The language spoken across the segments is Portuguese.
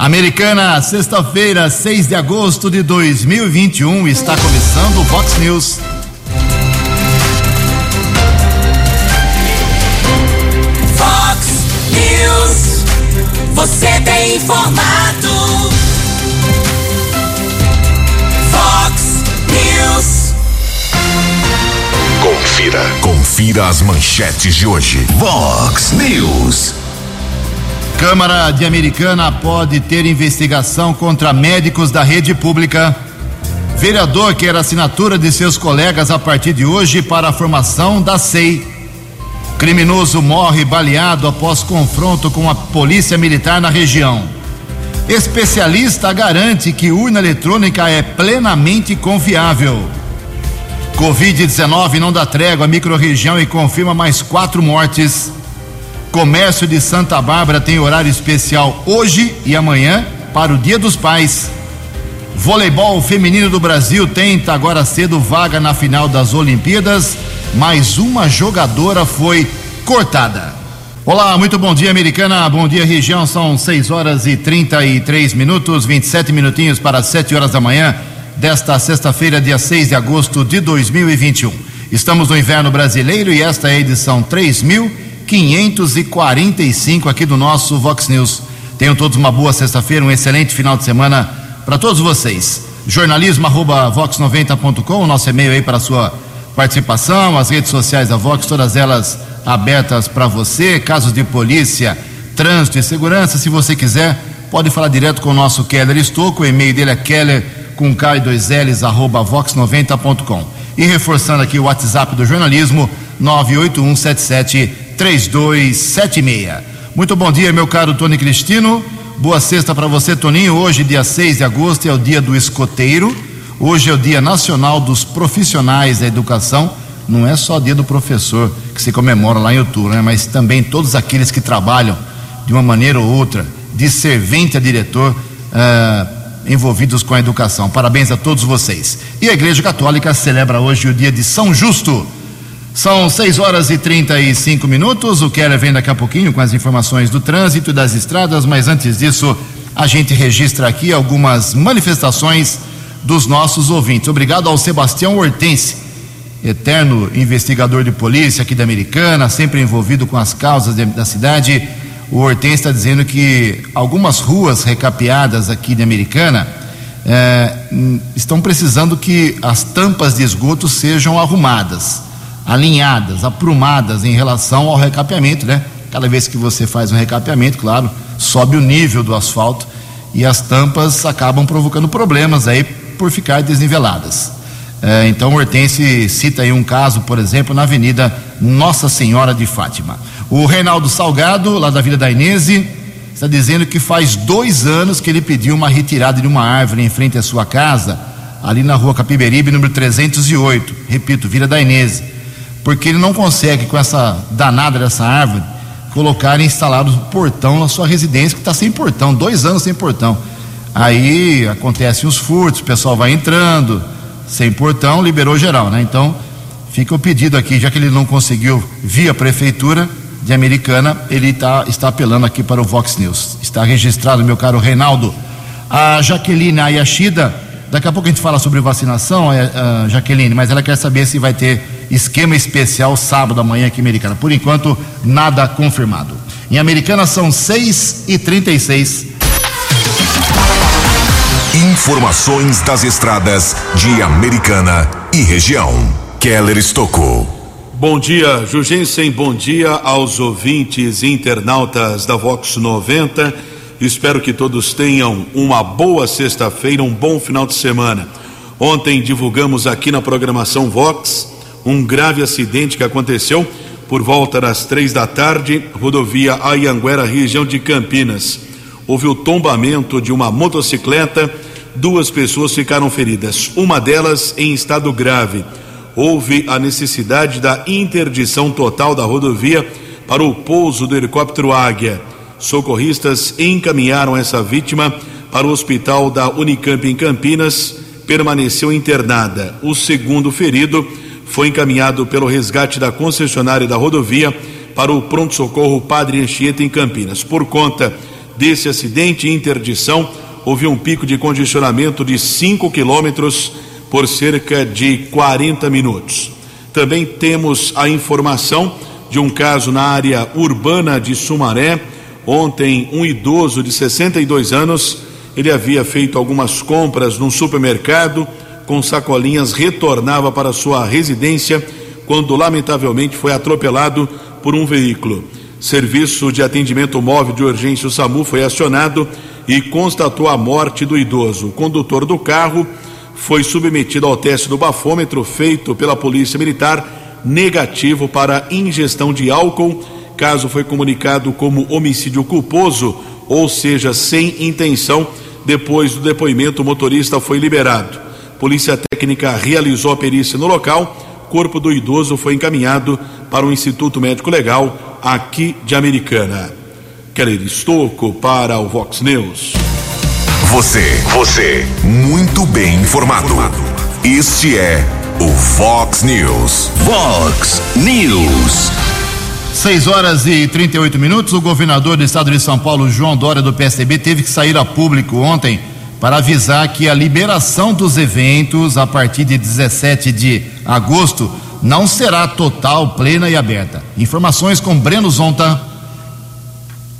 Americana, sexta-feira, 6 de agosto de 2021, está começando o Fox News. Fox News, você tem informado. Fox News. Confira, confira as manchetes de hoje. Fox News. Câmara de Americana pode ter investigação contra médicos da rede pública. Vereador quer assinatura de seus colegas a partir de hoje para a formação da SEI. Criminoso morre baleado após confronto com a polícia militar na região. Especialista garante que urna eletrônica é plenamente confiável. Covid-19 não dá trégua à microrregião e confirma mais quatro mortes. Comércio de Santa Bárbara tem horário especial hoje e amanhã para o Dia dos Pais. Voleibol feminino do Brasil tenta agora cedo vaga na final das Olimpíadas, mas uma jogadora foi cortada. Olá, muito bom dia, americana. Bom dia, região. São 6 horas e 33 minutos, 27 minutinhos para 7 horas da manhã desta sexta-feira, dia 6 de agosto de 2021. Estamos no inverno brasileiro e esta é a edição 3000 545 aqui do nosso Vox News. Tenham todos uma boa sexta-feira, um excelente final de semana para todos vocês. Jornalismo vox90.com, nosso e-mail aí para sua participação, as redes sociais da Vox, todas elas abertas para você. Casos de polícia, trânsito e segurança, se você quiser, pode falar direto com o nosso Keller Estouco. O e-mail dele é keller com K dois L's, arroba vox90.com. E reforçando aqui o WhatsApp do jornalismo, 98177 3276. Muito bom dia, meu caro Tony Cristino. Boa sexta para você, Toninho. Hoje, dia 6 de agosto, é o dia do escoteiro. Hoje é o Dia Nacional dos Profissionais da Educação. Não é só dia do professor que se comemora lá em outubro, né? mas também todos aqueles que trabalham de uma maneira ou outra, de servente a diretor, uh, envolvidos com a educação. Parabéns a todos vocês. E a Igreja Católica celebra hoje o dia de São Justo. São 6 horas e 35 minutos. O Keller vem daqui a pouquinho com as informações do trânsito e das estradas, mas antes disso, a gente registra aqui algumas manifestações dos nossos ouvintes. Obrigado ao Sebastião Hortense, eterno investigador de polícia aqui da Americana, sempre envolvido com as causas de, da cidade. O Hortense está dizendo que algumas ruas recapeadas aqui de Americana eh, estão precisando que as tampas de esgoto sejam arrumadas alinhadas, aprumadas em relação ao recapeamento, né? Cada vez que você faz um recapeamento, claro, sobe o nível do asfalto e as tampas acabam provocando problemas aí por ficar desniveladas. É, então, Hortense cita aí um caso, por exemplo, na Avenida Nossa Senhora de Fátima. O Reinaldo Salgado, lá da Vila da Inese, está dizendo que faz dois anos que ele pediu uma retirada de uma árvore em frente à sua casa, ali na rua Capiberibe, número 308. Repito, Vila da Inese porque ele não consegue, com essa danada dessa árvore, colocar e instalar o portão na sua residência, que está sem portão, dois anos sem portão. Aí acontecem os furtos, o pessoal vai entrando, sem portão, liberou geral, né? Então, fica o pedido aqui, já que ele não conseguiu via prefeitura de Americana, ele tá, está apelando aqui para o Vox News. Está registrado, meu caro Reinaldo. A Jaqueline Ayashida, daqui a pouco a gente fala sobre vacinação, é, Jaqueline, mas ela quer saber se vai ter esquema especial sábado amanhã aqui em Americana. Por enquanto, nada confirmado. Em Americana são 6 e 36 Informações das estradas de Americana e região. Keller Estocou. Bom dia, Jugensen. Bom dia aos ouvintes e internautas da Vox 90. Espero que todos tenham uma boa sexta-feira, um bom final de semana. Ontem divulgamos aqui na programação Vox um grave acidente que aconteceu por volta das três da tarde, rodovia Ayanguera, região de Campinas. Houve o tombamento de uma motocicleta, duas pessoas ficaram feridas, uma delas em estado grave. Houve a necessidade da interdição total da rodovia para o pouso do helicóptero Águia. Socorristas encaminharam essa vítima para o hospital da Unicamp em Campinas, permaneceu internada. O segundo ferido foi encaminhado pelo resgate da concessionária da rodovia para o pronto-socorro Padre Anchieta em Campinas. Por conta desse acidente e interdição, houve um pico de congestionamento de 5 quilômetros por cerca de 40 minutos. Também temos a informação de um caso na área urbana de Sumaré. Ontem, um idoso de 62 anos, ele havia feito algumas compras num supermercado com sacolinhas, retornava para sua residência quando lamentavelmente foi atropelado por um veículo. Serviço de atendimento móvel de urgência o SAMU foi acionado e constatou a morte do idoso. O condutor do carro foi submetido ao teste do bafômetro feito pela Polícia Militar, negativo para ingestão de álcool. Caso foi comunicado como homicídio culposo, ou seja, sem intenção. Depois do depoimento, o motorista foi liberado. Polícia Técnica realizou a perícia no local. Corpo do idoso foi encaminhado para o Instituto Médico Legal aqui de Americana. Keller Estocco para o Vox News. Você, você, muito bem informado. Este é o Fox News. Fox News. 6 horas e 38 minutos. O governador do estado de São Paulo, João Dória, do PSDB, teve que sair a público ontem para avisar que a liberação dos eventos a partir de 17 de agosto não será total, plena e aberta. Informações com Breno Zonta.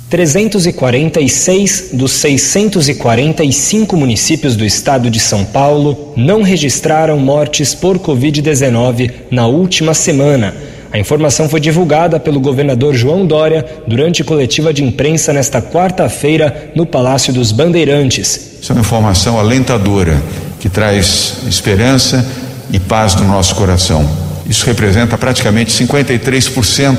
346 dos 645 municípios do estado de São Paulo não registraram mortes por Covid-19 na última semana. A informação foi divulgada pelo governador João Dória durante coletiva de imprensa nesta quarta-feira no Palácio dos Bandeirantes. Isso é uma informação alentadora que traz esperança e paz no nosso coração. Isso representa praticamente 53%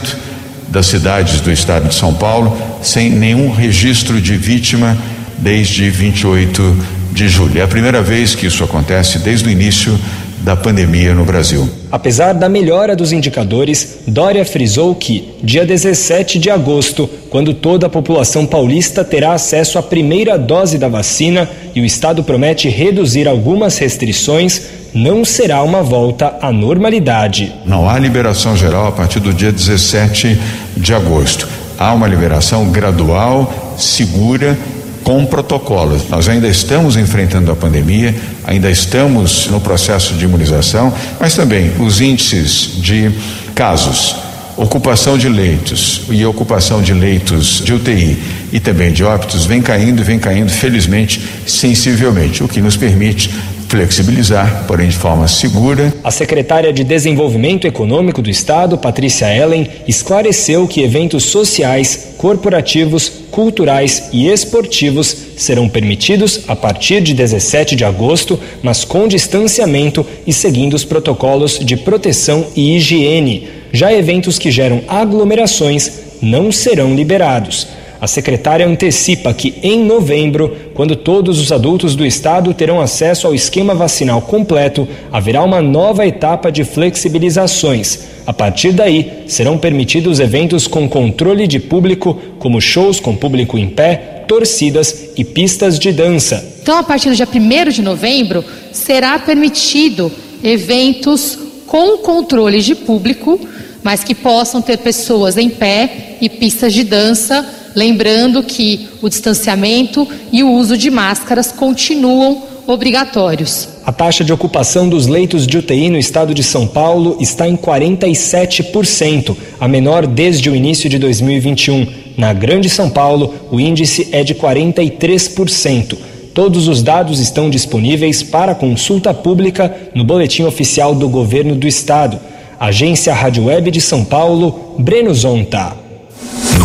das cidades do estado de São Paulo sem nenhum registro de vítima desde 28 de julho. É a primeira vez que isso acontece desde o início da pandemia no Brasil. Apesar da melhora dos indicadores, Dória frisou que, dia 17 de agosto, quando toda a população paulista terá acesso à primeira dose da vacina e o Estado promete reduzir algumas restrições, não será uma volta à normalidade. Não há liberação geral a partir do dia 17 de agosto. Há uma liberação gradual, segura com protocolos. Nós ainda estamos enfrentando a pandemia, ainda estamos no processo de imunização, mas também os índices de casos, ocupação de leitos e ocupação de leitos de UTI e também de óbitos vem caindo e vem caindo, felizmente, sensivelmente, o que nos permite flexibilizar, porém de forma segura. A secretária de Desenvolvimento Econômico do Estado, Patrícia Ellen, esclareceu que eventos sociais, corporativos, culturais e esportivos serão permitidos a partir de 17 de agosto, mas com distanciamento e seguindo os protocolos de proteção e higiene. Já eventos que geram aglomerações não serão liberados. A secretária antecipa que em novembro, quando todos os adultos do estado terão acesso ao esquema vacinal completo, haverá uma nova etapa de flexibilizações. A partir daí, serão permitidos eventos com controle de público, como shows com público em pé, torcidas e pistas de dança. Então, a partir do dia 1 de novembro, será permitido eventos com controle de público, mas que possam ter pessoas em pé e pistas de dança Lembrando que o distanciamento e o uso de máscaras continuam obrigatórios. A taxa de ocupação dos leitos de UTI no estado de São Paulo está em 47%, a menor desde o início de 2021. Na Grande São Paulo, o índice é de 43%. Todos os dados estão disponíveis para consulta pública no Boletim Oficial do Governo do Estado. Agência Rádio Web de São Paulo, Breno Zonta.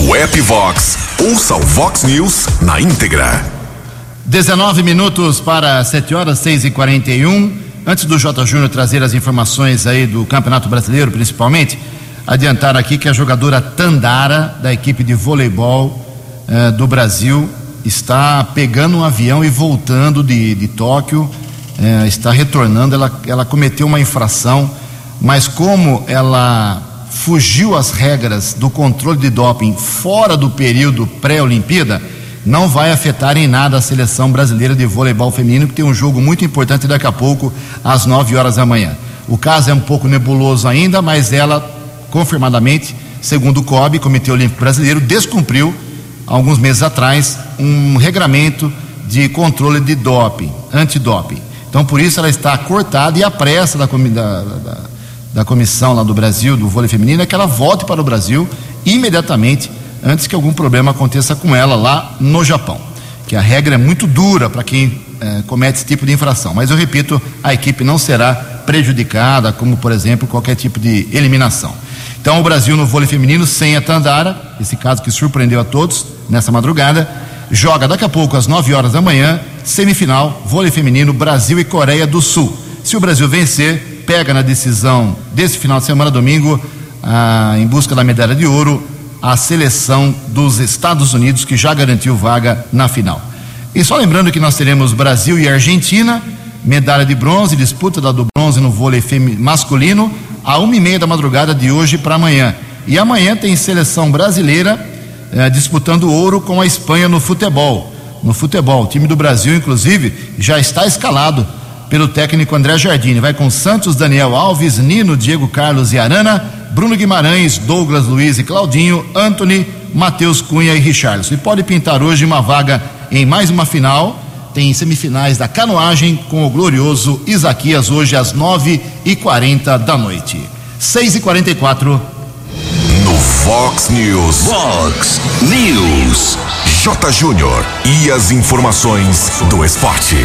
No app Vox, ouça o Vox News na íntegra. 19 minutos para 7 horas, 6 e 41 Antes do J. Júnior trazer as informações aí do Campeonato Brasileiro, principalmente, adiantar aqui que a jogadora Tandara, da equipe de voleibol eh, do Brasil, está pegando um avião e voltando de, de Tóquio, eh, está retornando. Ela, ela cometeu uma infração, mas como ela fugiu às regras do controle de doping fora do período pré-Olimpíada, não vai afetar em nada a seleção brasileira de voleibol feminino, que tem um jogo muito importante daqui a pouco, às 9 horas da manhã. O caso é um pouco nebuloso ainda, mas ela, confirmadamente, segundo o COB, Comitê Olímpico Brasileiro, descumpriu alguns meses atrás, um regramento de controle de doping, antidoping. Então, por isso, ela está cortada e a pressa da, da, da, da comissão lá do Brasil, do vôlei feminino, é que ela volte para o Brasil imediatamente, antes que algum problema aconteça com ela lá no Japão. Que a regra é muito dura para quem eh, comete esse tipo de infração. Mas eu repito, a equipe não será prejudicada, como, por exemplo, qualquer tipo de eliminação. Então, o Brasil no vôlei feminino, sem a Tandara, esse caso que surpreendeu a todos nessa madrugada, joga daqui a pouco, às 9 horas da manhã, semifinal, vôlei feminino, Brasil e Coreia do Sul. Se o Brasil vencer, pega na decisão desse final de semana, domingo, ah, em busca da medalha de ouro, a seleção dos Estados Unidos, que já garantiu vaga na final. E só lembrando que nós teremos Brasil e Argentina, medalha de bronze, disputa da do bronze no vôlei masculino, a uma e meia da madrugada de hoje para amanhã. E amanhã tem seleção brasileira eh, disputando ouro com a Espanha no futebol. No futebol, o time do Brasil, inclusive, já está escalado pelo técnico André Jardine. Vai com Santos, Daniel Alves, Nino, Diego Carlos e Arana, Bruno Guimarães, Douglas Luiz e Claudinho, Anthony, Matheus Cunha e Richardson. E pode pintar hoje uma vaga em mais uma final. Tem semifinais da canoagem com o glorioso Isaquias hoje às nove e quarenta da noite. Seis e quarenta e quatro. No Fox News. Fox News. J. Júnior. E as informações do esporte.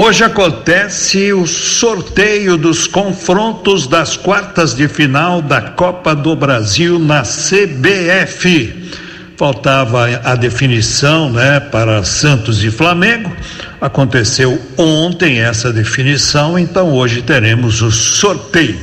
Hoje acontece o sorteio dos confrontos das quartas de final da Copa do Brasil na CBF. Faltava a definição, né, para Santos e Flamengo. Aconteceu ontem essa definição, então hoje teremos o sorteio.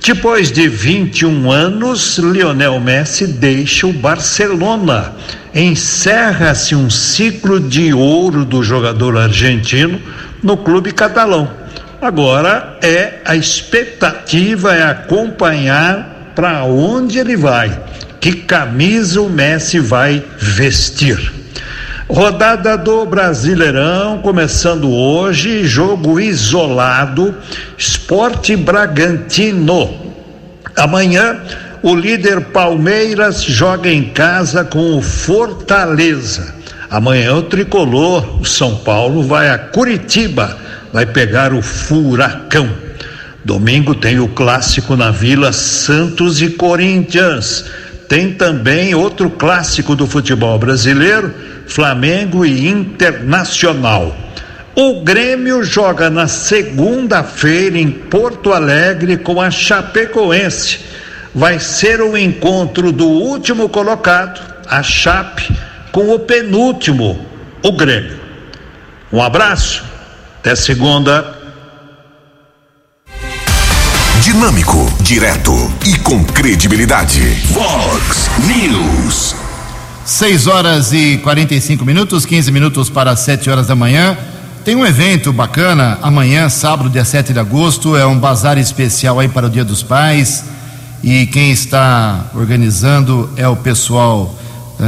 Depois de 21 anos, Lionel Messi deixa o Barcelona. Encerra-se um ciclo de ouro do jogador argentino no clube catalão. Agora é a expectativa é acompanhar para onde ele vai, que camisa o Messi vai vestir. Rodada do Brasileirão começando hoje, jogo isolado, Esporte Bragantino. Amanhã, o líder Palmeiras joga em casa com o Fortaleza. Amanhã o tricolor, o São Paulo, vai a Curitiba, vai pegar o Furacão. Domingo tem o clássico na Vila Santos e Corinthians. Tem também outro clássico do futebol brasileiro, Flamengo e Internacional. O Grêmio joga na segunda-feira em Porto Alegre com a Chapecoense. Vai ser o encontro do último colocado, a Chape, com o penúltimo, o Grêmio. Um abraço, até segunda. Dinâmico, direto e com credibilidade. Fox News. 6 horas e 45 minutos, 15 minutos para 7 horas da manhã. Tem um evento bacana amanhã, sábado, dia 7 de agosto. É um bazar especial aí para o Dia dos Pais. E quem está organizando é o pessoal,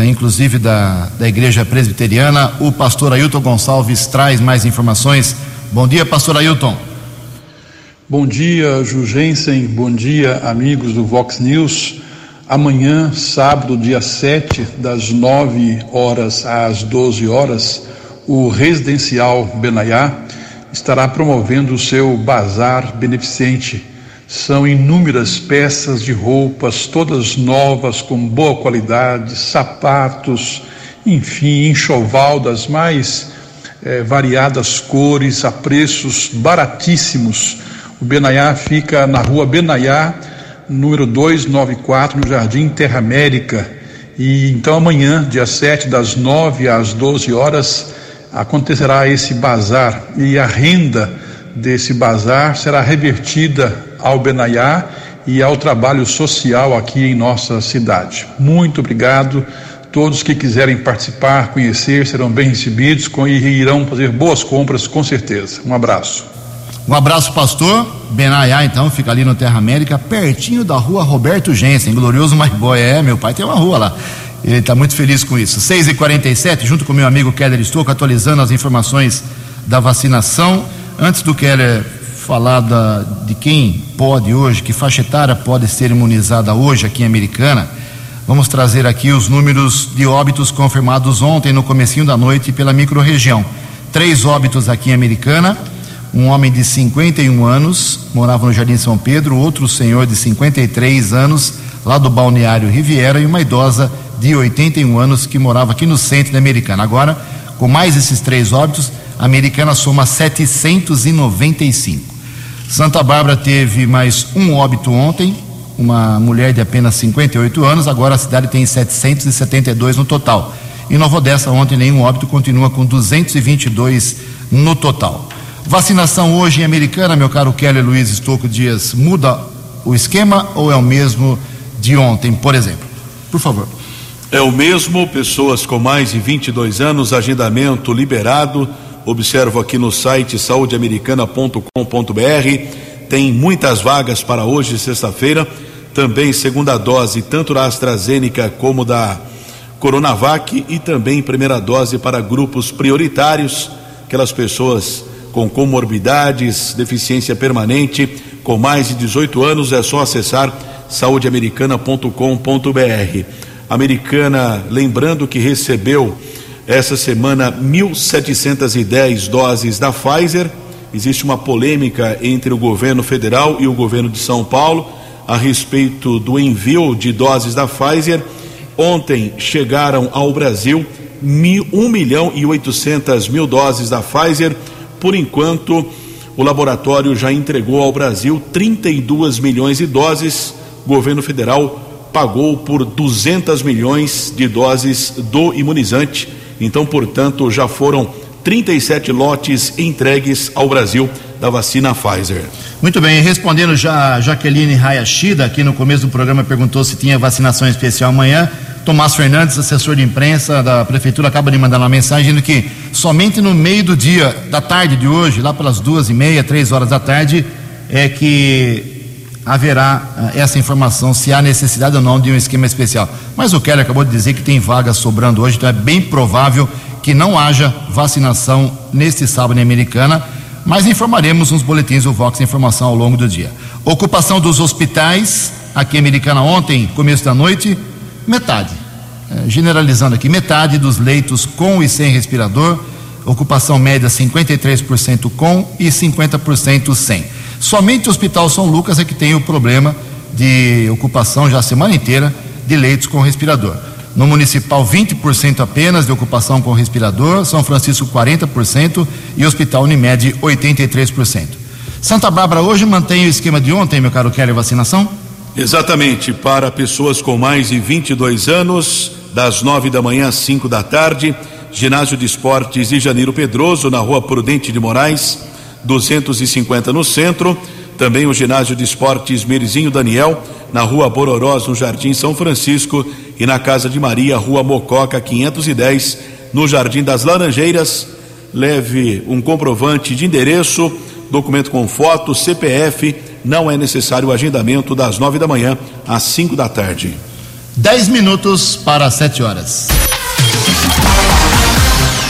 inclusive da, da Igreja Presbiteriana. O pastor Ailton Gonçalves traz mais informações. Bom dia, pastor Ailton. Bom dia, Jugensen. Bom dia, amigos do Vox News. Amanhã, sábado, dia 7, das 9 horas às 12 horas, o Residencial Benaiá estará promovendo o seu bazar beneficente. São inúmeras peças de roupas, todas novas, com boa qualidade, sapatos, enfim, enxoval das mais eh, variadas cores, a preços baratíssimos. O Benaiá fica na rua Benaiá, número 294, no Jardim Terra América. E então amanhã, dia 7, das 9 às 12 horas, acontecerá esse bazar e a renda desse bazar será revertida ao Benaiá e ao trabalho social aqui em nossa cidade. Muito obrigado. Todos que quiserem participar, conhecer, serão bem recebidos e irão fazer boas compras com certeza. Um abraço. Um abraço, pastor. Benaiá, então, fica ali no Terra América, pertinho da rua Roberto Jensen, glorioso Boy. É, meu pai tem uma rua lá. Ele está muito feliz com isso. 6 e 47 junto com meu amigo Keller Estouco, atualizando as informações da vacinação. Antes do Keller falar da, de quem pode hoje, que faixa etária pode ser imunizada hoje aqui em Americana, Vamos trazer aqui os números de óbitos confirmados ontem no comecinho da noite pela microrregião. Três óbitos aqui em Americana, um homem de 51 anos, morava no Jardim São Pedro, outro senhor de 53 anos, lá do Balneário Riviera, e uma idosa de 81 anos que morava aqui no centro da Americana. Agora, com mais esses três óbitos, a Americana soma 795. Santa Bárbara teve mais um óbito ontem, uma mulher de apenas 58 anos, agora a cidade tem 772 no total. Em Nova Odessa, ontem nenhum óbito, continua com 222 no total. Vacinação hoje em Americana, meu caro Kelly Luiz Estouco Dias, muda o esquema ou é o mesmo de ontem, por exemplo? Por favor. É o mesmo, pessoas com mais de 22 anos, agendamento liberado. Observo aqui no site saudeamericana.com.br. Tem muitas vagas para hoje, sexta-feira. Também segunda dose, tanto da AstraZeneca como da Coronavac. E também primeira dose para grupos prioritários, aquelas pessoas com comorbidades, deficiência permanente, com mais de 18 anos. É só acessar saudeamericana.com.br. Americana, lembrando que recebeu essa semana 1.710 doses da Pfizer. Existe uma polêmica entre o governo federal e o governo de São Paulo a respeito do envio de doses da Pfizer. Ontem chegaram ao Brasil 1 milhão e 800 mil doses da Pfizer. Por enquanto, o laboratório já entregou ao Brasil 32 milhões de doses. O governo federal pagou por 200 milhões de doses do imunizante. Então, portanto, já foram 37 lotes entregues ao Brasil da vacina Pfizer. Muito bem, respondendo já a Jaqueline Hayashida, aqui no começo do programa perguntou se tinha vacinação especial amanhã. Tomás Fernandes, assessor de imprensa da prefeitura, acaba de mandar uma mensagem dizendo que somente no meio do dia, da tarde de hoje, lá pelas duas e meia, três horas da tarde, é que haverá uh, essa informação se há necessidade ou não de um esquema especial. Mas o Keller acabou de dizer que tem vagas sobrando hoje, então é bem provável que não haja vacinação neste sábado em Americana, mas informaremos nos boletins do Vox Informação ao longo do dia. Ocupação dos hospitais aqui em Americana ontem, começo da noite, metade. É, generalizando aqui, metade dos leitos com e sem respirador, ocupação média 53% com e 50% sem. Somente o Hospital São Lucas é que tem o problema de ocupação já a semana inteira de leitos com respirador. No municipal, 20% apenas de ocupação com respirador, São Francisco, 40% e Hospital Unimed, 83%. Santa Bárbara hoje mantém o esquema de ontem, meu caro Kelly, vacinação? Exatamente, para pessoas com mais de 22 anos, das 9 da manhã às 5 da tarde, ginásio de esportes de Janeiro Pedroso, na rua Prudente de Moraes, 250 no centro. Também o ginásio de esportes Merizinho Daniel, na rua Bororós, no Jardim São Francisco. E na Casa de Maria, rua Mococa, 510, no Jardim das Laranjeiras. Leve um comprovante de endereço, documento com foto, CPF. Não é necessário o agendamento das nove da manhã às cinco da tarde. Dez minutos para sete horas.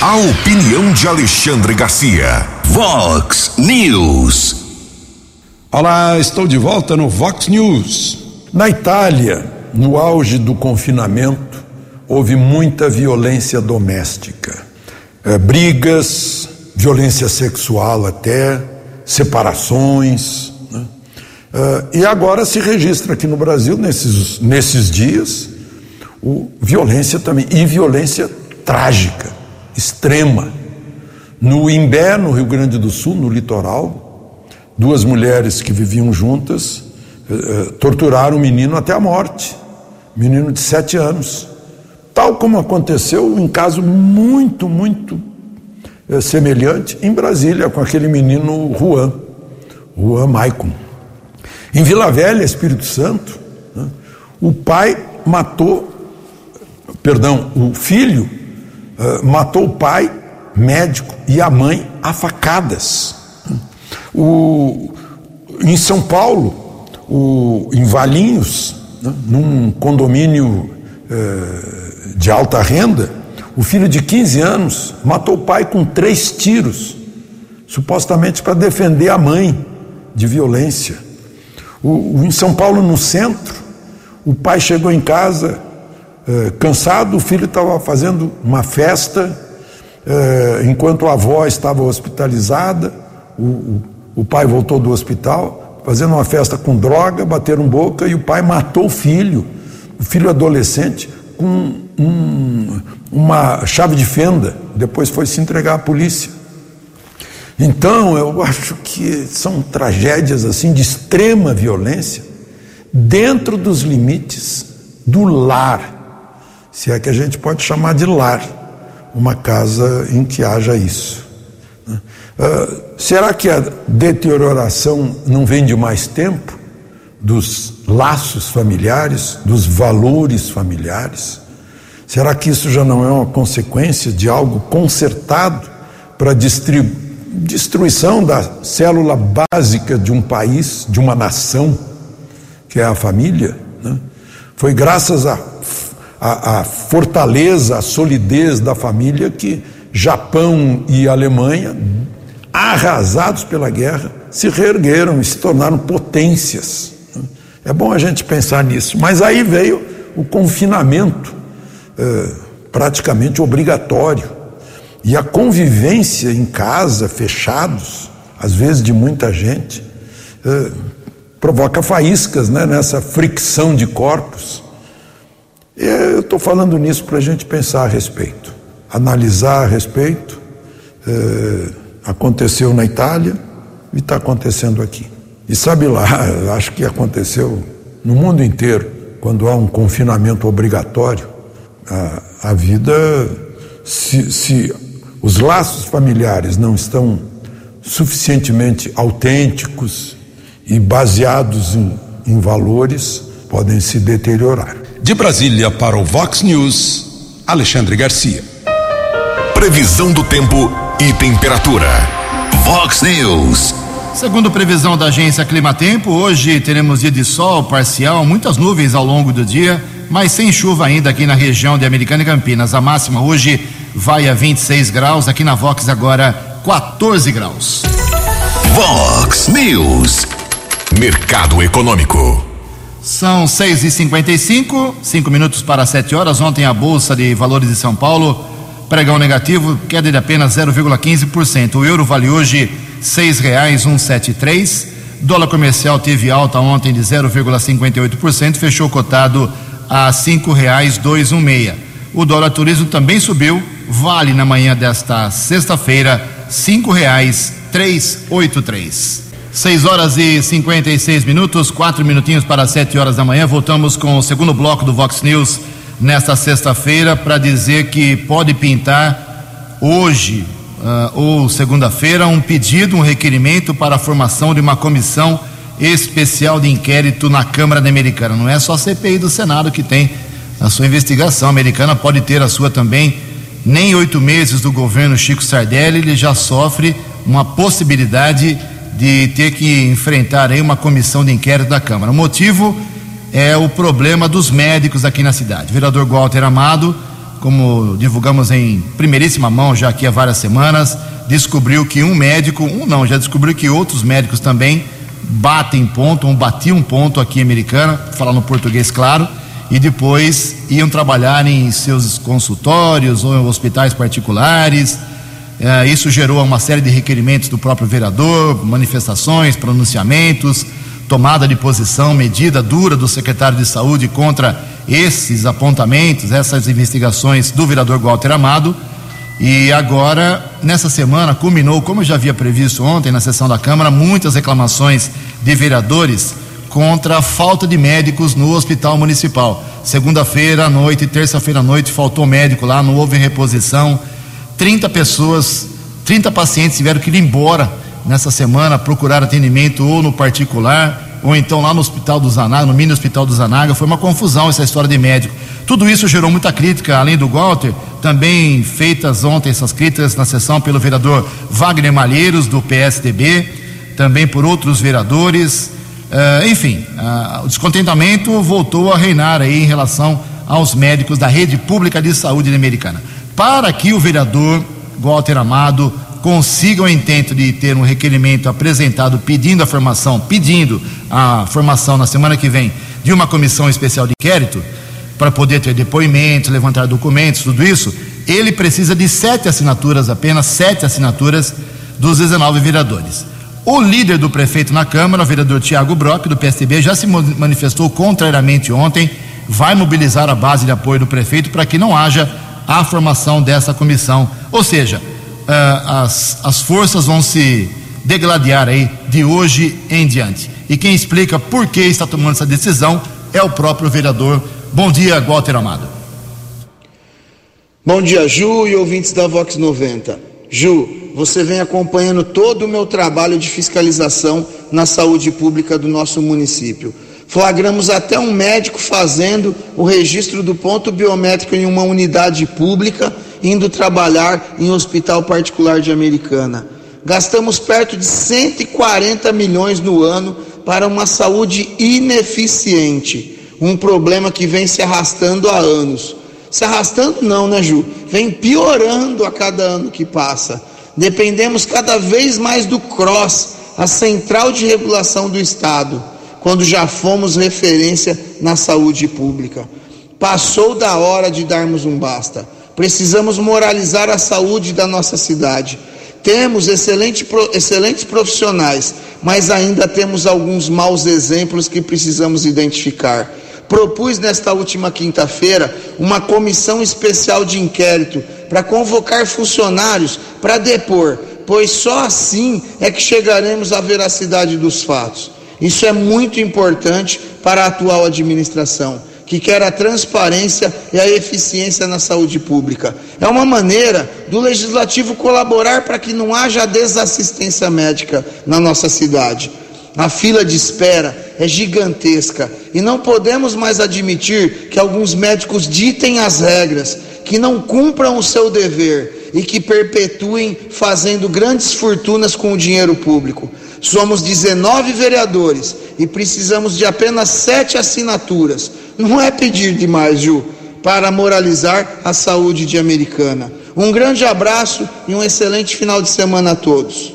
A opinião de Alexandre Garcia. Vox News. Olá, estou de volta no Vox News. Na Itália, no auge do confinamento, houve muita violência doméstica. É, brigas, violência sexual até, separações. Né? É, e agora se registra aqui no Brasil, nesses, nesses dias, o, violência também, e violência trágica extrema. No Imbé, no Rio Grande do Sul, no litoral, duas mulheres que viviam juntas eh, eh, torturaram o menino até a morte, menino de sete anos. Tal como aconteceu em caso muito, muito eh, semelhante em Brasília, com aquele menino Juan, Juan Maicon. Em Vila Velha, Espírito Santo, né, o pai matou, perdão, o filho uh, matou o pai, médico, e a mãe a facadas. O, em São Paulo, o, em Valinhos, né, num condomínio uh, de alta renda, o filho de 15 anos matou o pai com três tiros, supostamente para defender a mãe de violência. O, em São Paulo, no centro, o pai chegou em casa eh, cansado, o filho estava fazendo uma festa, eh, enquanto a avó estava hospitalizada, o, o, o pai voltou do hospital, fazendo uma festa com droga, bateram boca e o pai matou o filho, o filho adolescente, com um, uma chave de fenda, depois foi se entregar à polícia. Então, eu acho que são tragédias assim de extrema violência dentro dos limites do lar, se é que a gente pode chamar de lar, uma casa em que haja isso. Uh, será que a deterioração não vem de mais tempo dos laços familiares, dos valores familiares? Será que isso já não é uma consequência de algo consertado para destruição da célula básica de um país, de uma nação, que é a família? Né? Foi graças a, a, a, fortaleza, à solidez da família que Japão e Alemanha, arrasados pela guerra, se reergueram e se tornaram potências. É bom a gente pensar nisso. Mas aí veio o confinamento eh, praticamente obrigatório e a convivência em casa, fechados, às vezes de muita gente, eh, provoca faíscas né, nessa fricção de corpos. E eu estou falando nisso para a gente pensar a respeito, analisar a respeito. É, aconteceu na Itália e está acontecendo aqui. E sabe lá, acho que aconteceu no mundo inteiro, quando há um confinamento obrigatório, a, a vida, se, se os laços familiares não estão suficientemente autênticos, e baseados em, em valores podem se deteriorar. De Brasília para o Vox News, Alexandre Garcia. Previsão do tempo e temperatura. Vox News. Segundo previsão da agência Climatempo, hoje teremos dia de sol parcial, muitas nuvens ao longo do dia, mas sem chuva ainda aqui na região de Americana e Campinas. A máxima hoje vai a 26 graus, aqui na Vox agora 14 graus. Vox News. Mercado Econômico. São 6 e 55 cinco minutos para 7 horas. Ontem a Bolsa de Valores de São Paulo, pregão negativo, queda de apenas 0,15%. O euro vale hoje R$ 6,173. Dólar comercial teve alta ontem de 0,58%, fechou cotado a R$ 5,216. O dólar turismo também subiu, vale na manhã desta sexta-feira R$ 5,383. 6 horas e 56 minutos, quatro minutinhos para 7 horas da manhã. Voltamos com o segundo bloco do Vox News nesta sexta-feira para dizer que pode pintar hoje uh, ou segunda-feira um pedido, um requerimento para a formação de uma comissão especial de inquérito na Câmara Americana. Não é só a CPI do Senado que tem a sua investigação. A americana pode ter a sua também. Nem oito meses do governo Chico Sardelli ele já sofre uma possibilidade de ter que enfrentar aí uma comissão de inquérito da Câmara. O motivo é o problema dos médicos aqui na cidade. O vereador Walter Amado, como divulgamos em primeiríssima mão já aqui há várias semanas, descobriu que um médico, um não, já descobriu que outros médicos também batem ponto, um batiam ponto aqui em Americana, falando português claro, e depois iam trabalhar em seus consultórios ou em hospitais particulares é, isso gerou uma série de requerimentos do próprio vereador, manifestações, pronunciamentos, tomada de posição, medida dura do secretário de saúde contra esses apontamentos, essas investigações do vereador Walter Amado. E agora, nessa semana, culminou, como eu já havia previsto ontem na sessão da Câmara, muitas reclamações de vereadores contra a falta de médicos no hospital municipal. Segunda-feira à noite, terça-feira à noite, faltou médico lá, não houve reposição 30 pessoas, 30 pacientes tiveram que ir embora nessa semana procurar atendimento ou no particular, ou então lá no Hospital do Zanaga, no mini Hospital do Zanaga. Foi uma confusão essa história de médico. Tudo isso gerou muita crítica, além do Walter, também feitas ontem essas críticas na sessão pelo vereador Wagner Malheiros, do PSDB, também por outros vereadores. Uh, enfim, uh, o descontentamento voltou a reinar aí em relação aos médicos da rede pública de saúde americana para que o vereador Walter Amado consiga o intento de ter um requerimento apresentado pedindo a formação, pedindo a formação na semana que vem de uma comissão especial de inquérito, para poder ter depoimentos, levantar documentos, tudo isso, ele precisa de sete assinaturas apenas, sete assinaturas dos 19 vereadores. O líder do prefeito na Câmara, o vereador Tiago Brock, do PSDB, já se manifestou contrariamente ontem, vai mobilizar a base de apoio do prefeito para que não haja a formação dessa comissão. Ou seja, uh, as, as forças vão se degladiar aí de hoje em diante. E quem explica por que está tomando essa decisão é o próprio vereador. Bom dia, Walter Amado. Bom dia, Ju e ouvintes da Vox 90. Ju, você vem acompanhando todo o meu trabalho de fiscalização na saúde pública do nosso município. Flagramos até um médico fazendo o registro do ponto biométrico em uma unidade pública, indo trabalhar em um hospital particular de Americana. Gastamos perto de 140 milhões no ano para uma saúde ineficiente, um problema que vem se arrastando há anos. Se arrastando não, né, Ju? Vem piorando a cada ano que passa. Dependemos cada vez mais do CROSS, a Central de Regulação do Estado, quando já fomos referência na saúde pública. Passou da hora de darmos um basta. Precisamos moralizar a saúde da nossa cidade. Temos excelente, excelentes profissionais, mas ainda temos alguns maus exemplos que precisamos identificar. Propus nesta última quinta-feira uma comissão especial de inquérito para convocar funcionários para depor, pois só assim é que chegaremos à veracidade dos fatos. Isso é muito importante para a atual administração que quer a transparência e a eficiência na saúde pública. É uma maneira do legislativo colaborar para que não haja desassistência médica na nossa cidade. A fila de espera é gigantesca e não podemos mais admitir que alguns médicos ditem as regras, que não cumpram o seu dever e que perpetuem fazendo grandes fortunas com o dinheiro público. Somos 19 vereadores e precisamos de apenas sete assinaturas. Não é pedir demais, Ju, para moralizar a saúde de Americana. Um grande abraço e um excelente final de semana a todos.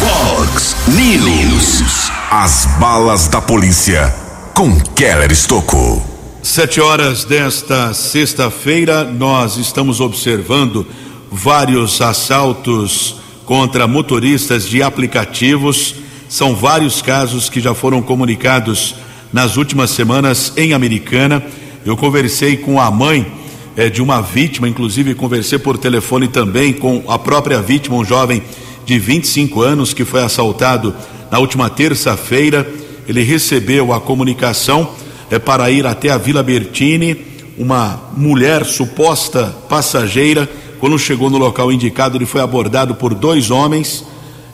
Fox News. As balas da polícia com Keller Estocou. Sete horas desta sexta-feira, nós estamos observando vários assaltos contra motoristas de aplicativos. São vários casos que já foram comunicados nas últimas semanas em Americana. Eu conversei com a mãe é, de uma vítima, inclusive conversei por telefone também com a própria vítima, um jovem de 25 anos que foi assaltado na última terça-feira. Ele recebeu a comunicação é, para ir até a Vila Bertini. Uma mulher suposta passageira quando chegou no local indicado, ele foi abordado por dois homens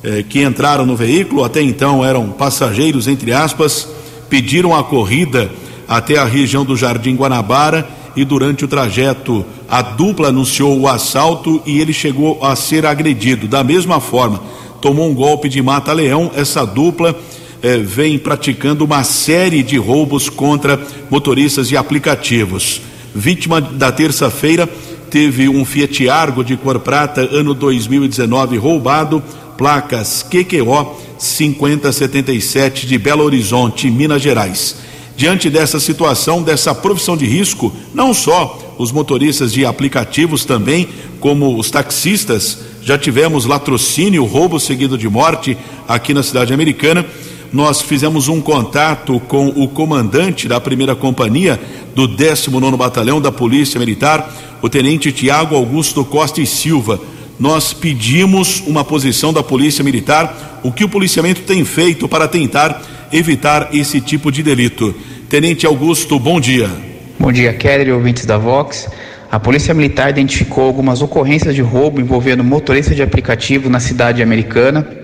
eh, que entraram no veículo, até então eram passageiros, entre aspas, pediram a corrida até a região do Jardim Guanabara e durante o trajeto a dupla anunciou o assalto e ele chegou a ser agredido. Da mesma forma, tomou um golpe de mata-leão, essa dupla eh, vem praticando uma série de roubos contra motoristas e aplicativos. Vítima da terça-feira teve um Fiat Argo de cor prata, ano 2019, roubado, placas QQO 5077 de Belo Horizonte, Minas Gerais. Diante dessa situação, dessa profissão de risco, não só os motoristas de aplicativos também, como os taxistas, já tivemos latrocínio, roubo seguido de morte aqui na cidade americana. Nós fizemos um contato com o comandante da primeira companhia do 19 Batalhão da Polícia Militar, o tenente Tiago Augusto Costa e Silva. Nós pedimos uma posição da Polícia Militar, o que o policiamento tem feito para tentar evitar esse tipo de delito. Tenente Augusto, bom dia. Bom dia, Keller e ouvintes da Vox. A Polícia Militar identificou algumas ocorrências de roubo envolvendo motorista de aplicativo na cidade americana.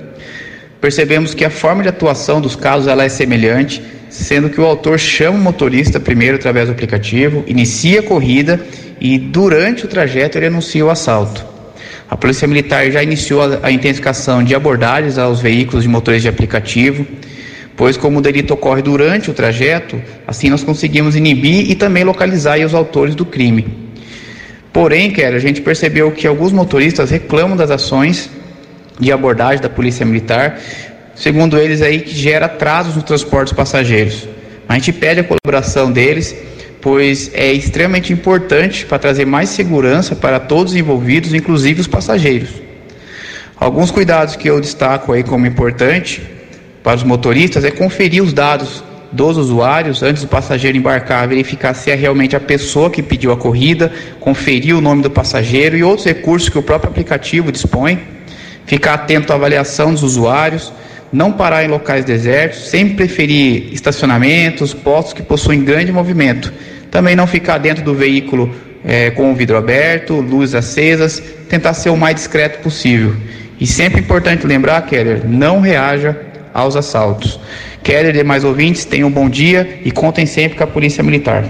Percebemos que a forma de atuação dos casos ela é semelhante, sendo que o autor chama o motorista primeiro através do aplicativo, inicia a corrida e durante o trajeto ele anuncia o assalto. A Polícia Militar já iniciou a, intensificação de abordagens aos veículos de motores de aplicativo, pois como o delito ocorre durante o trajeto, assim nós conseguimos inibir e também localizar os autores do crime. Porém, quer a gente percebeu que alguns motoristas reclamam das ações de abordagem da Polícia Militar, segundo eles aí que gera atrasos no transporte dos passageiros. A gente pede a colaboração deles, pois é extremamente importante para trazer mais segurança para todos os envolvidos, inclusive os passageiros. Alguns cuidados que eu destaco aí como importante para os motoristas é conferir os dados dos usuários antes do passageiro embarcar, verificar se é realmente a pessoa que pediu a corrida, conferir o nome do passageiro e outros recursos que o próprio aplicativo dispõe, ficar atento à avaliação dos usuários, não parar em locais desertos, sempre preferir estacionamentos, postos que possuem grande movimento, também não ficar dentro do veículo é, com o vidro aberto, luzes acesas, tentar ser o mais discreto possível. E sempre importante lembrar, Keller, não reaja aos assaltos. Keller e demais ouvintes, tenham um bom dia e contem sempre com a Polícia Militar.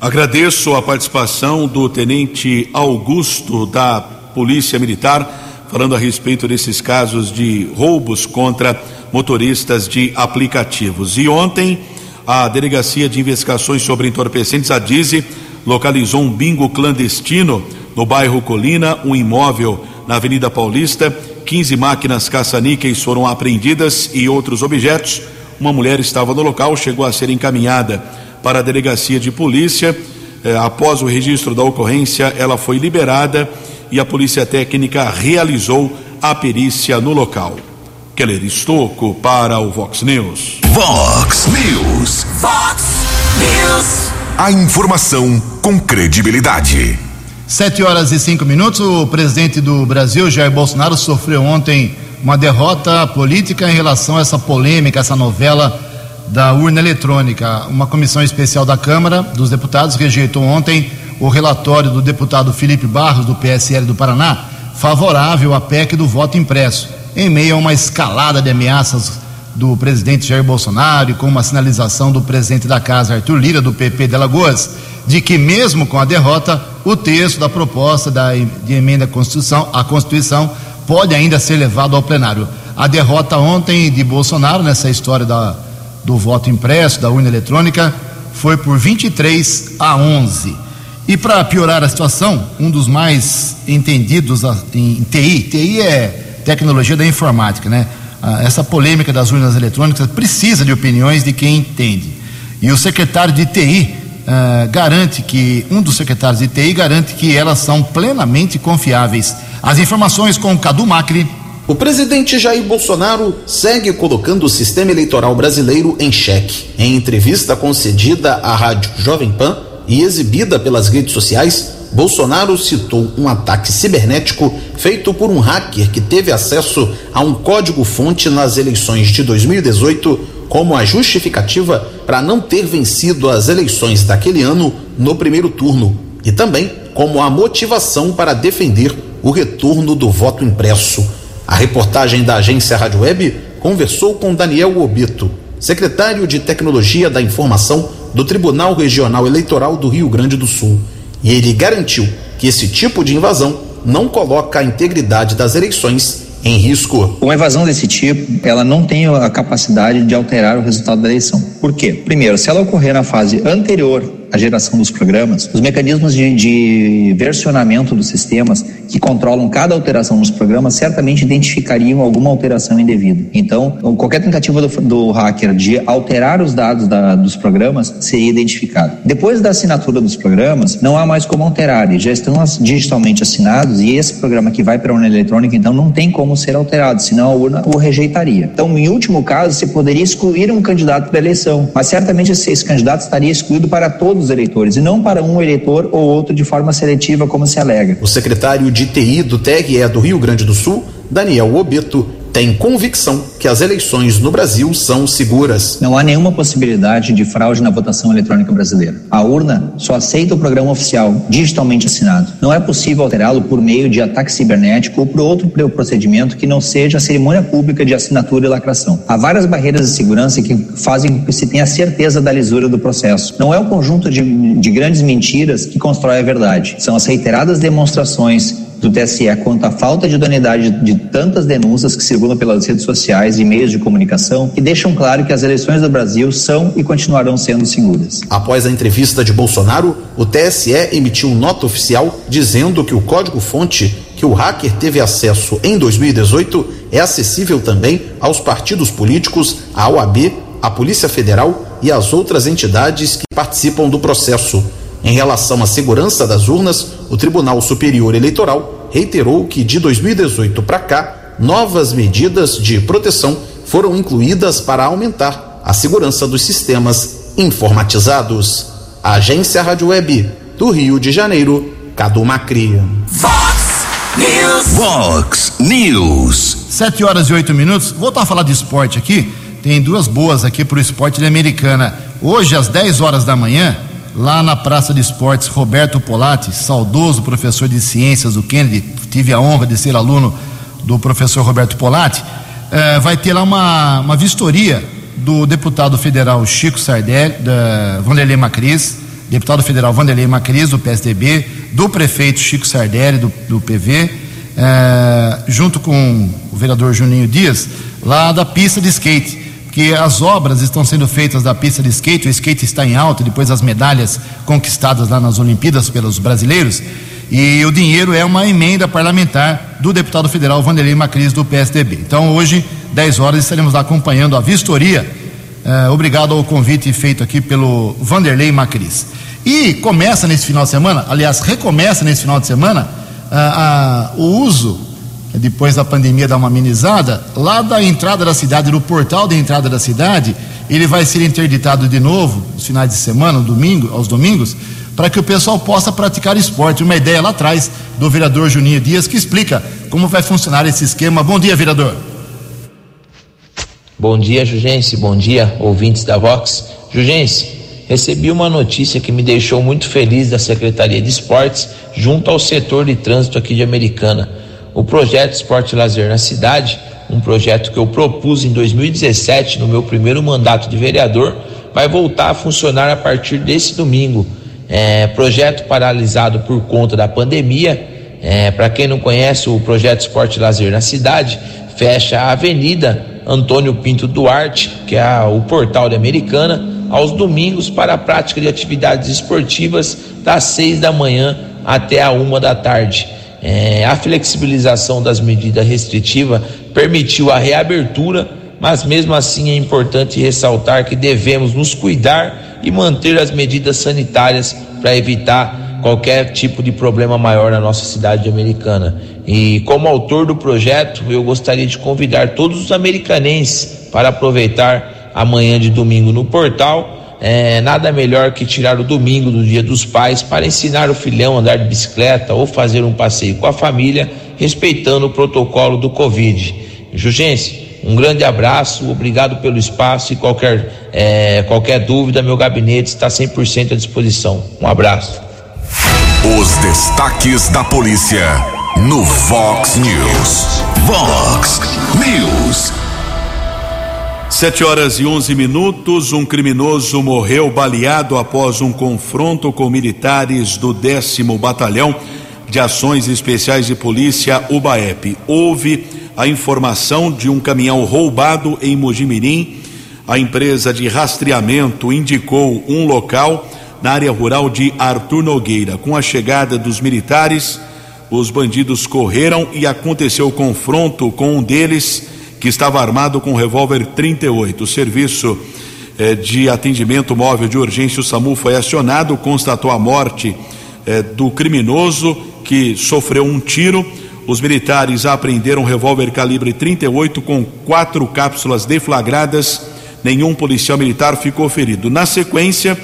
Agradeço a participação do Tenente Augusto da Polícia Militar, falando a respeito desses casos de roubos contra motoristas de aplicativos. E ontem, a Delegacia de Investigações sobre Entorpecentes, a DIZE, localizou um bingo clandestino no bairro Colina, um imóvel na Avenida Paulista. 15 máquinas caça-níqueis foram apreendidas e outros objetos uma mulher estava no local, chegou a ser encaminhada para a delegacia de polícia. Eh, após o registro da ocorrência, ela foi liberada e a polícia técnica realizou a perícia no local. Keller Estocco para o Vox News. Vox News. Vox News. A informação com credibilidade. Sete horas e cinco minutos. O presidente do Brasil, Jair Bolsonaro, sofreu ontem uma derrota política em relação a essa polêmica, essa novela da urna eletrônica. Uma comissão especial da Câmara dos Deputados rejeitou ontem o relatório do deputado Felipe Barros, do PSL do Paraná, favorável à PEC do voto impresso, em meio a uma escalada de ameaças do presidente Jair Bolsonaro e com uma sinalização do presidente da casa, Arthur Lira, do PP de Alagoas, de que mesmo com a derrota, o texto da proposta da, de emenda à Constituição, à Constituição pode ainda ser levado ao plenário. A derrota ontem de Bolsonaro nessa história da, do voto impresso, da urna eletrônica, foi por 23 a 11. E para piorar a situação, um dos mais entendidos em TI, TI é tecnologia da informática, né? Ah, essa polêmica das urnas eletrônicas precisa de opiniões de quem entende. E o secretário de TI uh, garante que, um dos secretários de TI garante que elas são plenamente confiáveis. As informações com Cadu Macri. O presidente Jair Bolsonaro segue colocando o sistema eleitoral brasileiro em xeque. Em entrevista concedida à rádio Jovem Pan e exibida pelas redes sociais, Bolsonaro citou um ataque cibernético feito por um hacker que teve acesso a um código-fonte nas eleições de 2018 como a justificativa para não ter vencido as eleições daquele ano no primeiro turno e também como a motivação para defender o retorno do voto impresso. A reportagem da agência Rádio Web conversou com Daniel Obito, secretário de Tecnologia da Informação do Tribunal Regional Eleitoral do Rio Grande do Sul, e ele garantiu que esse tipo de invasão não coloca a integridade das eleições em risco. Uma evasão desse tipo, ela não tem a capacidade de alterar o resultado da eleição. Por quê? Primeiro, se ela ocorrer na fase anterior à geração dos programas, os mecanismos de, de versionamento dos sistemas que controlam cada alteração nos programas certamente identificariam alguma alteração indevida. Então, qualquer tentativa do, do hacker de alterar os dados da, dos programas seria identificada. Depois da assinatura dos programas, não há mais como alterar, eles já estão digitalmente assinados e esse programa que vai para a urna eletrônica, então não tem como ser alterado, senão a urna o rejeitaria. Então, em último caso, você poderia excluir um candidato da eleição, mas certamente esse, esse candidato estaria excluído para todos os eleitores e não para um eleitor ou outro de forma seletiva, como se alega. O secretário de TI do TRE do Rio Grande do Sul, Daniel Obeto, tem convicção que as eleições no Brasil são seguras. Não há nenhuma possibilidade de fraude na votação eletrônica brasileira. A urna só aceita o programa oficial digitalmente assinado. Não é possível alterá-lo por meio de ataque cibernético ou por outro procedimento que não seja a cerimônia pública de assinatura e lacração. Há várias barreiras de segurança que fazem com que se tenha certeza da lisura do processo. Não é o conjunto de, de grandes mentiras que constrói a verdade. São as reiteradas demonstrações do TSE quanto à falta de idoneidade de tantas denúncias que circulam pelas redes sociais e meios de comunicação que deixam claro que as eleições do Brasil são e continuarão sendo seguras. Após a entrevista de Bolsonaro, o TSE emitiu nota oficial dizendo que o código-fonte que o hacker teve acesso em 2018 é acessível também aos partidos políticos, à OAB, à Polícia Federal, e as outras entidades que participam do processo. Em relação à segurança das urnas, o Tribunal Superior Eleitoral reiterou que de 2018 para cá, novas medidas de proteção foram incluídas para aumentar a segurança dos sistemas informatizados. A Agência Rádio Web do Rio de Janeiro, Cadu Macri. Fox News. Fox News. Sete horas e oito minutos. Voltar a falar de esporte aqui. Tem duas boas aqui para o esporte de americana. Hoje, às 10 horas da manhã, lá na Praça de Esportes Roberto Polatti, saudoso professor de ciências do Kennedy, tive a honra de ser aluno do professor Roberto Polatti, eh, vai ter lá uma, uma vistoria do deputado federal Chico Sardelli, da Vanderlei Macris, deputado federal Vanderlei Macris, do PSDB, do prefeito Chico Sardelli, do, do PV, eh, junto com o vereador Juninho Dias, lá da pista de skate que as obras estão sendo feitas da pista de skate, o skate está em alta depois das medalhas conquistadas lá nas Olimpíadas pelos brasileiros, e o dinheiro é uma emenda parlamentar do deputado federal Vanderlei Macris do PSDB. Então hoje, 10 horas, estaremos lá acompanhando a vistoria. Eh, obrigado ao convite feito aqui pelo Vanderlei Macris. E começa nesse final de semana, aliás, recomeça nesse final de semana, ah, o uso depois da pandemia dar uma amenizada, lá da entrada da cidade, no portal da entrada da cidade, ele vai ser interditado de novo, nos finais de semana, domingo, aos domingos, para que o pessoal possa praticar esporte. Uma ideia lá atrás do vereador Juninho Dias que explica como vai funcionar esse esquema. Bom dia, vereador. Bom dia, Jugense. Bom dia, ouvintes da Vox. Jugense, recebi uma notícia que me deixou muito feliz da Secretaria de Esportes junto ao setor de trânsito aqui de Americana o projeto Esporte e Lazer na Cidade, um projeto que eu propus em 2017, no meu primeiro mandato de vereador, vai voltar a funcionar a partir desse domingo. É, projeto paralisado por conta da pandemia. É, Para quem não conhece, o projeto Esporte e Lazer na Cidade fecha a Avenida Antônio Pinto Duarte, que é o portal de Americana, aos domingos para a prática de atividades esportivas das seis da manhã até a uma da tarde. É, a flexibilização das medidas restritivas permitiu a reabertura, mas mesmo assim é importante ressaltar que devemos nos cuidar e manter as medidas sanitárias para evitar qualquer tipo de problema maior na nossa cidade americana. E como autor do projeto, eu gostaria de convidar todos os americanenses para aproveitar amanhã de domingo no portal é, nada melhor que tirar o domingo do Dia dos Pais para ensinar o filhão a andar de bicicleta ou fazer um passeio com a família, respeitando o protocolo do Covid. Jugense, um grande abraço, obrigado pelo espaço e qualquer, é, qualquer dúvida, meu gabinete está 100% à disposição. Um abraço. Os destaques da polícia no Vox News. Vox News. Sete horas e onze minutos, um criminoso morreu baleado após um confronto com militares do décimo batalhão de ações especiais de polícia UBAEP. Houve a informação de um caminhão roubado em Mojimirim. A empresa de rastreamento indicou um local na área rural de Artur Nogueira. Com a chegada dos militares, os bandidos correram e aconteceu o confronto com um deles que estava armado com um revólver 38. O serviço eh, de atendimento móvel de urgência, o SAMU, foi acionado, constatou a morte eh, do criminoso que sofreu um tiro. Os militares apreenderam um revólver calibre 38 com quatro cápsulas deflagradas. Nenhum policial militar ficou ferido. Na sequência,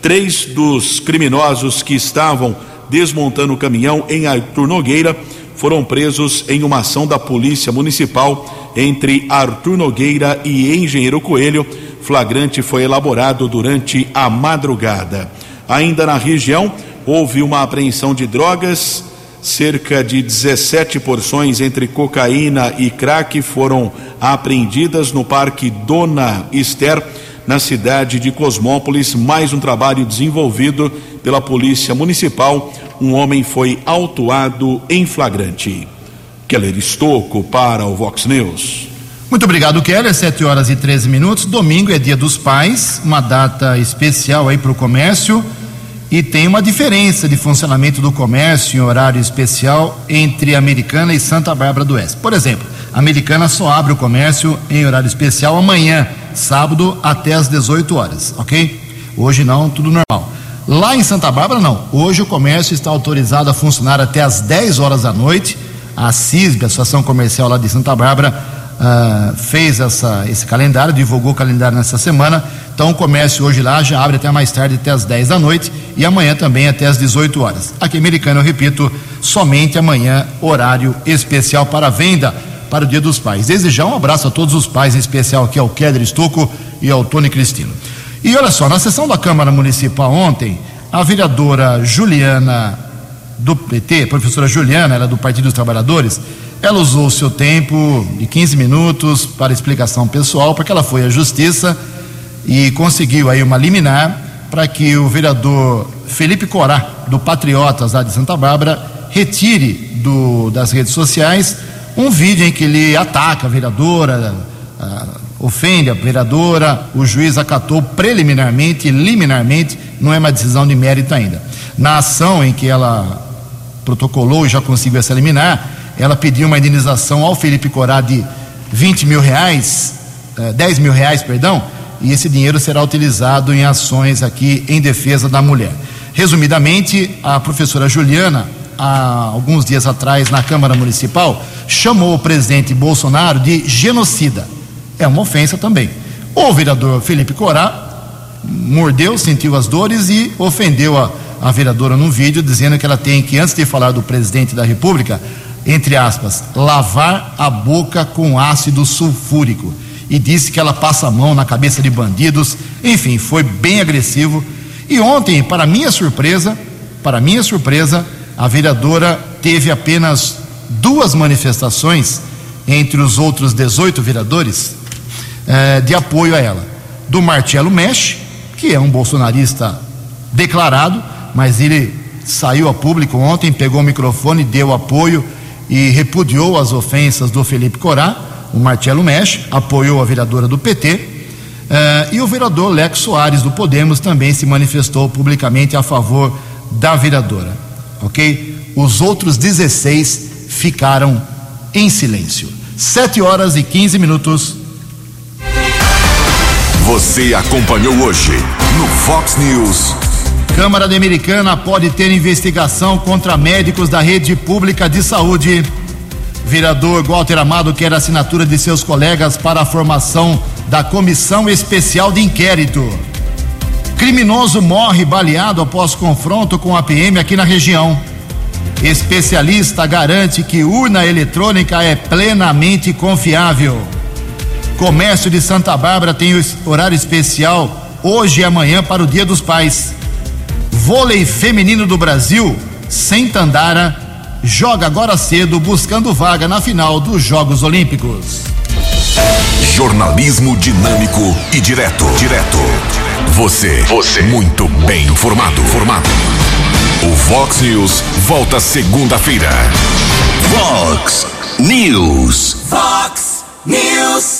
três dos criminosos que estavam desmontando o caminhão em Artur Nogueira foram presos em uma ação da Polícia Municipal entre Arthur Nogueira e Engenheiro Coelho. Flagrante foi elaborado durante a madrugada. Ainda na região, houve uma apreensão de drogas. Cerca de 17 porções entre cocaína e crack foram apreendidas no Parque Dona Esther, na cidade de Cosmópolis. Mais um trabalho desenvolvido pela Polícia Municipal um homem foi autuado em flagrante. Keller Estocco para o Vox News. Muito obrigado, Keller. 7 horas e 13 minutos. Domingo é dia dos pais, uma data especial aí para o comércio. E tem uma diferença de funcionamento do comércio em horário especial entre Americana e Santa Bárbara do Oeste. Por exemplo, a Americana só abre o comércio em horário especial amanhã, sábado até às 18 horas, ok? Hoje não, tudo normal. Lá em Santa Bárbara, não. Hoje o comércio está autorizado a funcionar até às 10 horas da noite. A CISB, a Associação Comercial lá de Santa Bárbara, uh, fez essa, esse calendário, divulgou o calendário nessa semana. Então o comércio hoje lá já abre até mais tarde, até às 10 da noite, e amanhã também até às 18 horas. Aqui em Americana, eu repito, somente amanhã, horário especial para venda para o Dia dos Pais. Desejar um abraço a todos os pais, em especial aqui ao Keder Estuco e ao Tony Cristino. E olha só, na sessão da Câmara Municipal ontem, a vereadora Juliana do PT, professora Juliana, ela é do Partido dos Trabalhadores, ela usou o seu tempo de 15 minutos para explicação pessoal, porque ela foi à justiça e conseguiu aí uma liminar para que o vereador Felipe Corá, do Patriotas lá de Santa Bárbara, retire do, das redes sociais um vídeo em que ele ataca a vereadora, a, ofende a vereadora, o juiz acatou preliminarmente liminarmente, não é uma decisão de mérito ainda. Na ação em que ela protocolou e já conseguiu essa liminar, ela pediu uma indenização ao Felipe Corá de 20 mil reais, eh, 10 mil reais, perdão, e esse dinheiro será utilizado em ações aqui em defesa da mulher. Resumidamente, a professora Juliana, há alguns dias atrás na Câmara Municipal, chamou o presidente Bolsonaro de genocida. É uma ofensa também. O vereador Felipe Corá mordeu, sentiu as dores e ofendeu a, a vereadora num vídeo, dizendo que ela tem que, antes de falar do presidente da República, entre aspas, lavar a boca com ácido sulfúrico. E disse que ela passa a mão na cabeça de bandidos. Enfim, foi bem agressivo. E ontem, para minha surpresa, para minha surpresa, a vereadora teve apenas duas manifestações entre os outros 18 vereadores eh, de apoio a ela. Do Marcelo Mesh, que é um bolsonarista declarado, mas ele saiu a público ontem, pegou o microfone, deu apoio e repudiou as ofensas do Felipe Corá, o Marcelo Mesh, apoiou a vereadora do PT, eh, e o vereador Lex Soares do Podemos também se manifestou publicamente a favor da vereadora. Ok? Os outros 16 ficaram em silêncio. 7 horas e 15 minutos. Você acompanhou hoje no Fox News. Câmara Americana pode ter investigação contra médicos da rede pública de saúde. Vereador Walter Amado quer assinatura de seus colegas para a formação da comissão especial de inquérito. Criminoso morre baleado após confronto com a PM aqui na região. Especialista garante que urna eletrônica é plenamente confiável. Comércio de Santa Bárbara tem horário especial hoje e amanhã para o Dia dos Pais. Vôlei feminino do Brasil, sem Tandara, joga agora cedo buscando vaga na final dos Jogos Olímpicos. Jornalismo dinâmico e direto. Direto. Você. Você. Muito bem informado. Formado. O Vox News volta segunda-feira. Vox News. Fox News.